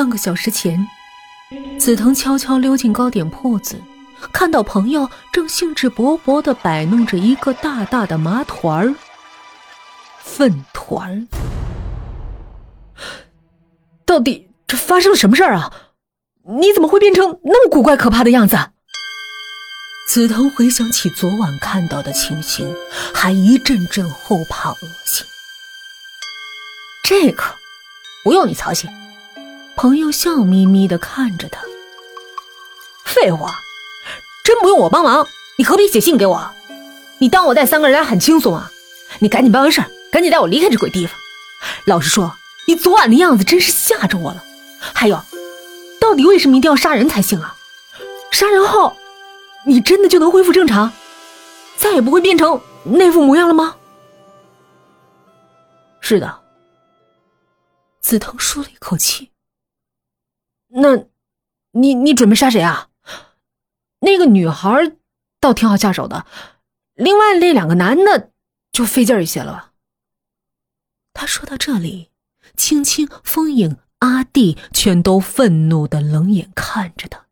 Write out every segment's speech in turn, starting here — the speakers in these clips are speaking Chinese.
半个小时前，紫藤悄悄溜进糕点铺子，看到朋友正兴致勃勃地摆弄着一个大大的麻团儿——粪团儿。到底这发生了什么事儿啊？你怎么会变成那么古怪可怕的样子？紫藤回想起昨晚看到的情形，还一阵阵后怕恶心。这个不用你操心。朋友笑眯眯的看着他。废话，真不用我帮忙，你何必写信给我？你当我带三个人来很轻松啊？你赶紧办完事儿，赶紧带我离开这鬼地方。老实说，你昨晚的样子真是吓着我了。还有，到底为什么一定要杀人才行啊？杀人后，你真的就能恢复正常，再也不会变成那副模样了吗？是的。紫藤舒了一口气。那，你你准备杀谁啊？那个女孩倒挺好下手的，另外那两个男的就费劲一些了吧。他说到这里，青青、风影、阿弟全都愤怒的冷眼看着他。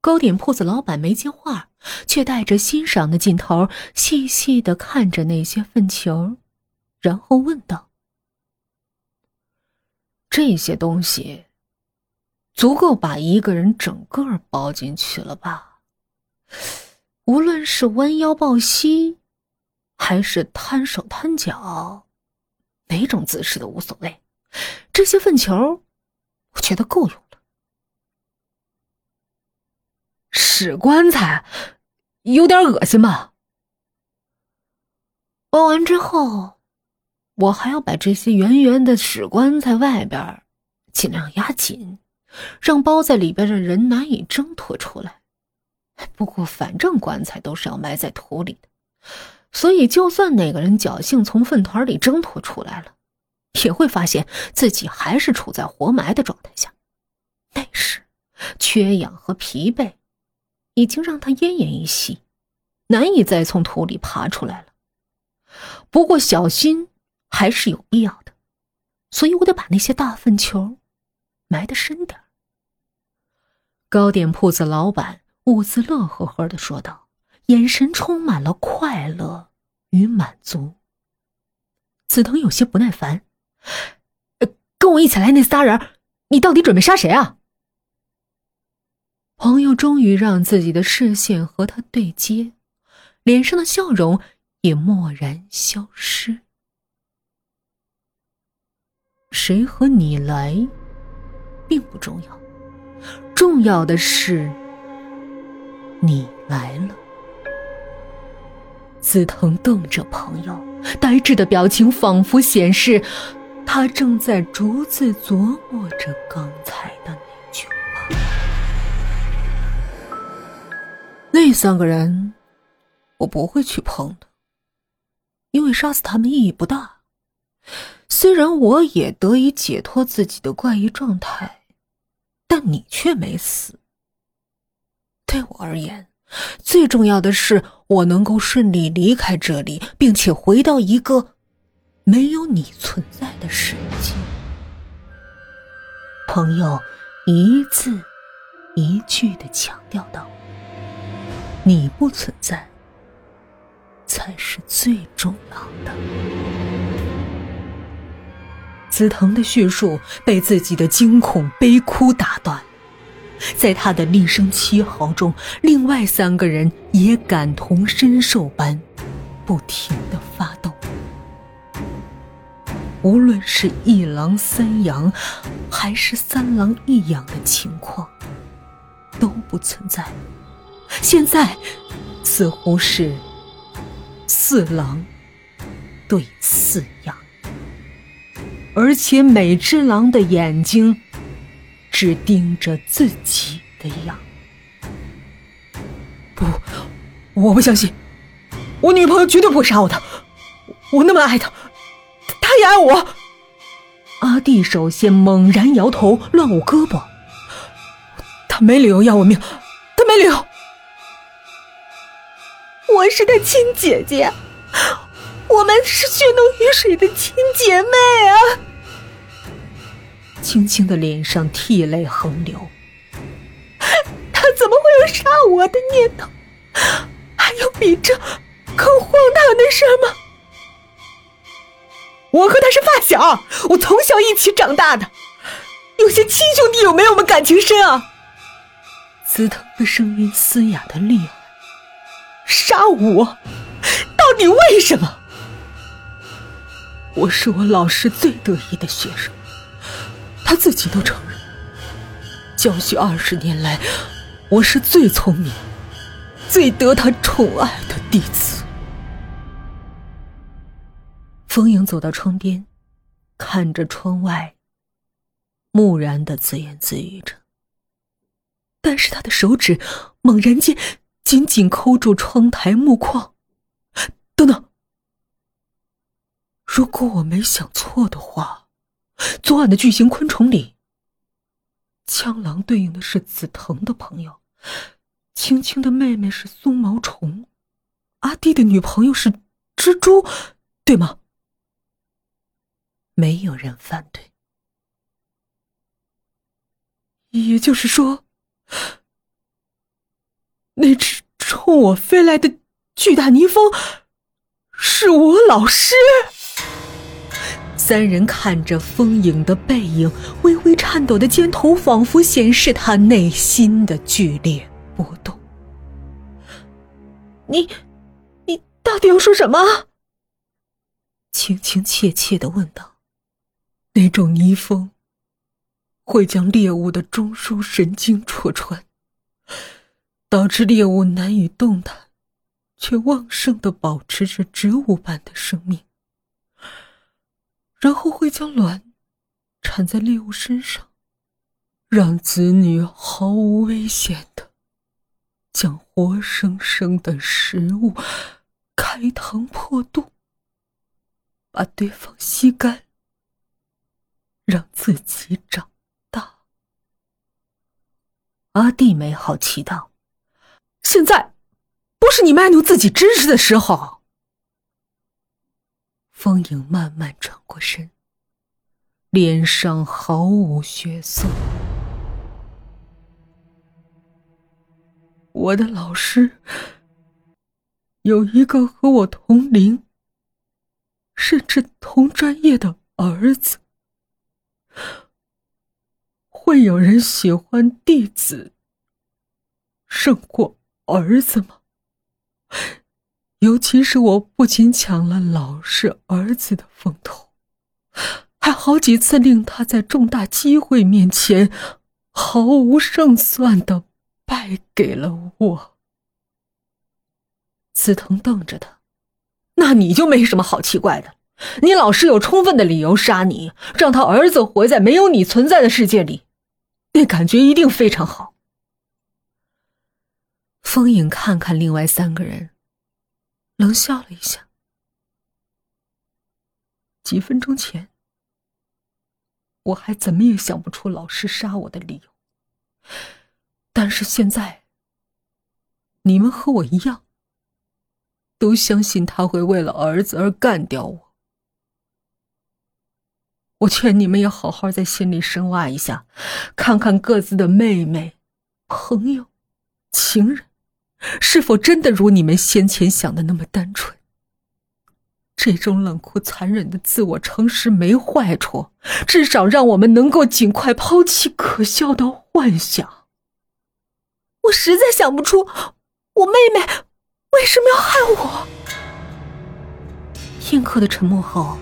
糕点铺子老板没接话，却带着欣赏的劲头，细细的看着那些粪球，然后问道：“这些东西。”足够把一个人整个包进去了吧？无论是弯腰抱膝，还是摊手摊脚，哪种姿势都无所谓。这些粪球，我觉得够用了。屎棺材，有点恶心吧？包完之后，我还要把这些圆圆的屎棺材外边尽量压紧。让包在里边的人难以挣脱出来。不过，反正棺材都是要埋在土里的，所以就算那个人侥幸从粪团里挣脱出来了，也会发现自己还是处在活埋的状态下。那时，缺氧和疲惫已经让他奄奄一息，难以再从土里爬出来了。不过，小心还是有必要的，所以我得把那些大粪球。埋得深点糕点铺子老板兀自乐呵呵的说道，眼神充满了快乐与满足。紫藤有些不耐烦：“跟我一起来那仨人，你到底准备杀谁啊？”朋友终于让自己的视线和他对接，脸上的笑容也蓦然消失。谁和你来？并不重要，重要的是你来了。紫藤瞪着朋友，呆滞的表情仿佛显示他正在逐字琢磨着刚才的那句话。那三个人，我不会去碰的，因为杀死他们意义不大。虽然我也得以解脱自己的怪异状态。但你却没死。对我而言，最重要的是我能够顺利离开这里，并且回到一个没有你存在的世界。朋友一字一句的强调道：“你不存在，才是最重要的。”紫藤的叙述被自己的惊恐悲哭打断，在他的厉声凄嚎中，另外三个人也感同身受般，不停的发抖。无论是一狼三羊，还是三狼一羊的情况，都不存在。现在，似乎是四狼对四羊。而且每只狼的眼睛只盯着自己的羊。不，我不相信，我女朋友绝对不会杀我的。我那么爱她，她也爱我。阿弟首先猛然摇头，乱舞胳膊。他没理由要我命，他没理由。我是他亲姐姐。我们是血浓于水的亲姐妹啊！青青的脸上涕泪横流。他怎么会有杀我的念头？还有比这更荒唐的事吗？我和他是发小，我从小一起长大的，有些亲兄弟有没有我们感情深啊？紫藤的声音嘶哑的厉害。杀我，到底为什么？我是我老师最得意的学生，他自己都承认，教学二十年来，我是最聪明、最得他宠爱的弟子。风影走到窗边，看着窗外，木然的自言自语着。但是他的手指猛然间紧紧扣住窗台木框。等等，如果我没想错的话，昨晚的巨型昆虫里，枪狼对应的是紫藤的朋友，青青的妹妹是松毛虫，阿弟的女朋友是蜘蛛，对吗？没有人反对，也就是说，那只冲我飞来的巨大泥蜂是我老师。三人看着风影的背影，微微颤抖的肩头，仿佛显示他内心的剧烈波动。你，你到底要说什么？轻轻切切的问道。那种泥蜂会将猎物的中枢神经戳穿，导致猎物难以动弹，却旺盛的保持着植物般的生命，然后会将卵产在猎物身上，让子女毫无危险的将活生生的食物开膛破肚，把对方吸干。让自己长大。阿弟没好奇道：“现在不是你卖弄自己知识的时候。”风影慢慢转过身，脸上毫无血色。我的老师有一个和我同龄，甚至同专业的儿子。会有人喜欢弟子胜过儿子吗？尤其是我不仅抢了老师儿子的风头，还好几次令他在重大机会面前毫无胜算的败给了我。紫藤瞪着他，那你就没什么好奇怪的。你老师有充分的理由杀你，让他儿子活在没有你存在的世界里，那感觉一定非常好。风影看看另外三个人，冷笑了一下。几分钟前，我还怎么也想不出老师杀我的理由，但是现在，你们和我一样，都相信他会为了儿子而干掉我。我劝你们也好好在心里深挖一下，看看各自的妹妹、朋友、情人，是否真的如你们先前想的那么单纯。这种冷酷残忍的自我诚实没坏处，至少让我们能够尽快抛弃可笑的幻想。我实在想不出，我妹妹为什么要害我。片刻的沉默后。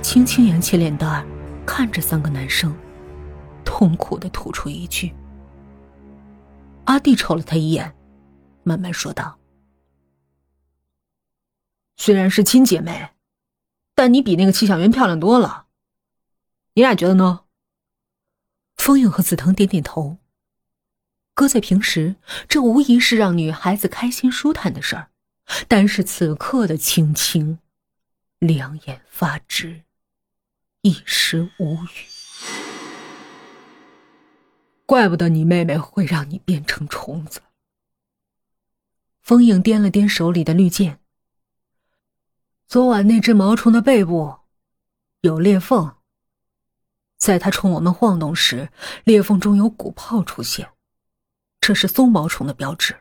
轻轻扬起脸蛋，看着三个男生，痛苦的吐出一句：“阿弟瞅了他一眼，慢慢说道：‘虽然是亲姐妹，但你比那个戚小媛漂亮多了。你俩觉得呢？’”风影和紫藤点点头。搁在平时，这无疑是让女孩子开心舒坦的事儿，但是此刻的青青，两眼发直。一时无语，怪不得你妹妹会让你变成虫子。风影掂了掂手里的绿箭，昨晚那只毛虫的背部有裂缝，在它冲我们晃动时，裂缝中有鼓泡出现，这是松毛虫的标志。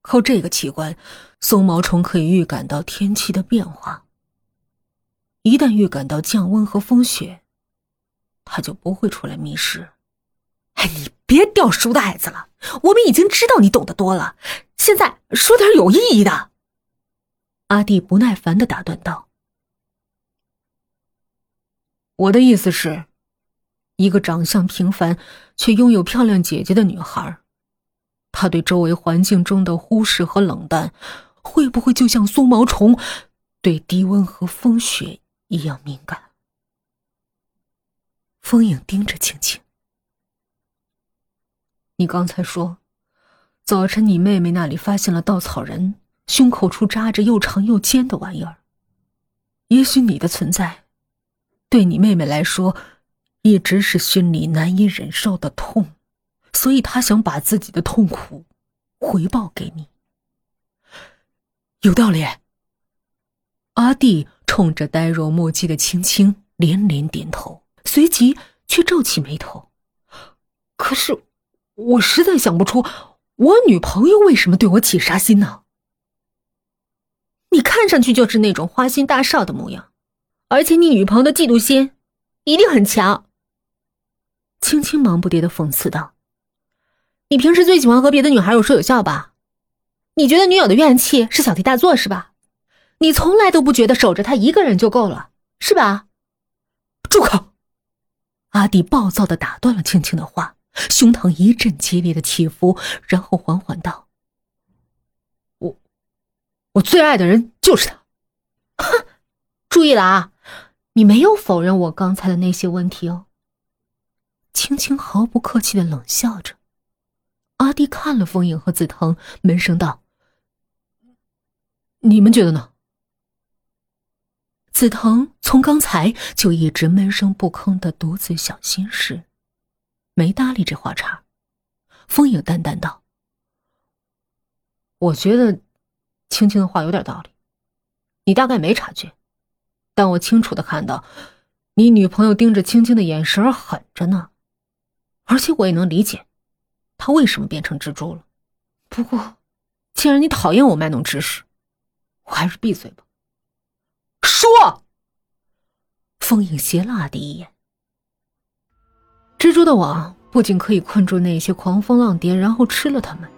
靠这个器官，松毛虫可以预感到天气的变化。一旦预感到降温和风雪，它就不会出来觅食。哎，你别掉书袋子了，我们已经知道你懂得多了，现在说点有意义的。阿弟不耐烦的打断道。我的意思是，一个长相平凡却拥有漂亮姐姐的女孩，她对周围环境中的忽视和冷淡，会不会就像松毛虫对低温和风雪一样敏感？风影盯着青青，你刚才说，早晨你妹妹那里发现了稻草人，胸口处扎着又长又尖的玩意儿。也许你的存在。对你妹妹来说，一直是心里难以忍受的痛，所以她想把自己的痛苦回报给你。有道理。阿弟冲着呆若木鸡的青青连连点头，随即却皱起眉头。可是，我实在想不出，我女朋友为什么对我起杀心呢？你看上去就是那种花心大少的模样。而且你女朋友的嫉妒心一定很强。青青忙不迭的讽刺道：“你平时最喜欢和别的女孩有说有笑吧？你觉得女友的怨气是小题大做是吧？你从来都不觉得守着她一个人就够了是吧？”住口！阿弟暴躁的打断了青青的话，胸膛一阵激烈的起伏，然后缓缓道：“我，我最爱的人就是他。”哼，注意了啊！你没有否认我刚才的那些问题哦。青青毫不客气的冷笑着。阿弟看了风影和紫藤，闷声道：“你们觉得呢？”紫藤从刚才就一直闷声不吭的独自想心事，没搭理这话茬。风影淡淡道：“我觉得青青的话有点道理，你大概没察觉。”但我清楚的看到，你女朋友盯着青青的眼神狠着呢，而且我也能理解，她为什么变成蜘蛛了。不过，既然你讨厌我卖弄知识，我还是闭嘴吧。说。风影斜了阿弟一眼。蜘蛛的网不仅可以困住那些狂风浪蝶，然后吃了它们，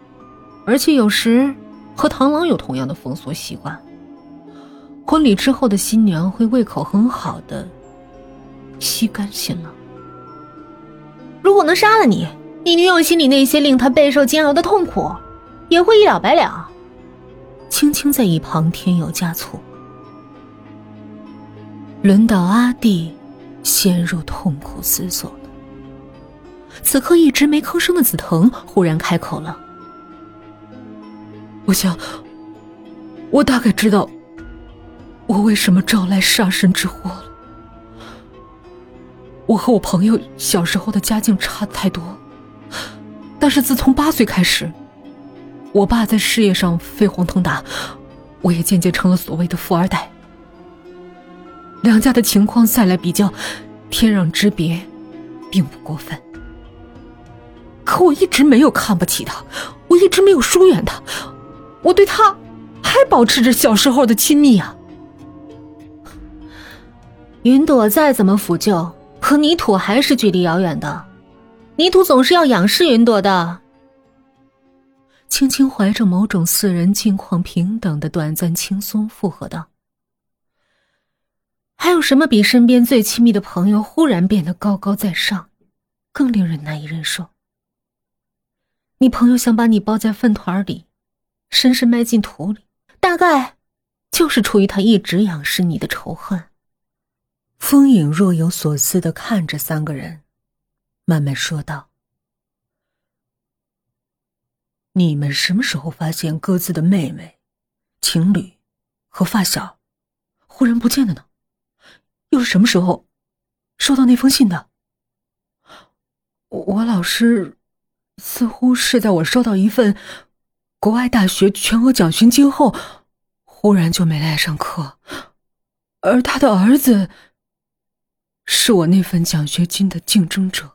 而且有时和螳螂有同样的风俗习惯。婚礼之后的新娘会胃口很好的吸干新郎。如果能杀了你，你女友心里那些令她备受煎熬的痛苦也会一了百了。青青在一旁添油加醋。轮到阿弟陷入痛苦思索。此刻一直没吭声的紫藤忽然开口了：“我想，我大概知道。”我为什么招来杀身之祸了？我和我朋友小时候的家境差太多，但是自从八岁开始，我爸在事业上飞黄腾达，我也渐渐成了所谓的富二代。两家的情况再来比较，天壤之别，并不过分。可我一直没有看不起他，我一直没有疏远他，我对他还保持着小时候的亲密啊。云朵再怎么抚救，和泥土还是距离遥远的。泥土总是要仰视云朵的。青青怀着某种四人境况平等的短暂轻松附和道：“还有什么比身边最亲密的朋友忽然变得高高在上，更令人难以忍受？你朋友想把你包在粪团里，深深埋进土里，大概就是出于他一直仰视你的仇恨。”风影若有所思的看着三个人，慢慢说道：“你们什么时候发现各自的妹妹、情侣和发小忽然不见了呢？又是什么时候收到那封信的？我老师似乎是在我收到一份国外大学全额奖学金后，忽然就没来上课，而他的儿子。”是我那份奖学金的竞争者。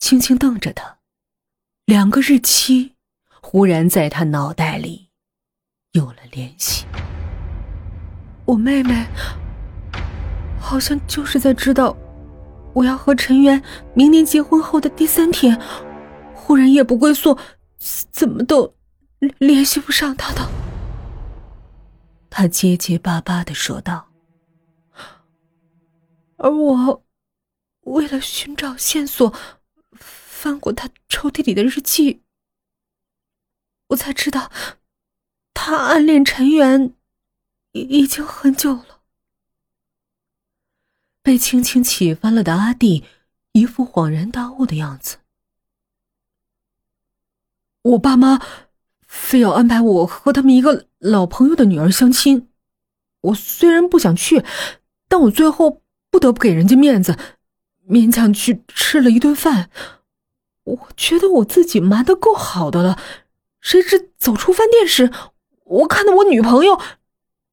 轻轻瞪着他，两个日期忽然在他脑袋里有了联系。我妹妹好像就是在知道我要和陈渊明年结婚后的第三天，忽然夜不归宿，怎么都联系不上他的。他结结巴巴的说道，而我为了寻找线索。翻过他抽屉里的日记，我才知道，他暗恋陈元已经很久了。被轻轻起翻了的阿弟，一副恍然大悟的样子。我爸妈非要安排我和他们一个老朋友的女儿相亲，我虽然不想去，但我最后不得不给人家面子，勉强去吃了一顿饭。我觉得我自己瞒得够好的了，谁知走出饭店时，我看到我女朋友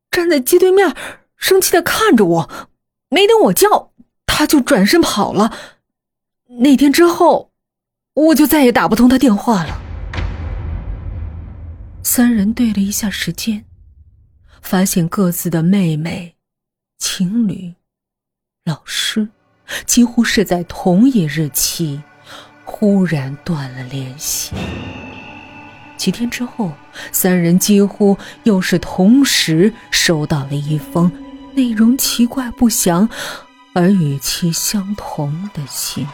站在街对面，生气的看着我，没等我叫，他就转身跑了。那天之后，我就再也打不通他电话了。三人对了一下时间，发现各自的妹妹、情侣、老师，几乎是在同一日期。忽然断了联系。几天之后，三人几乎又是同时收到了一封内容奇怪不详而语气相同的心。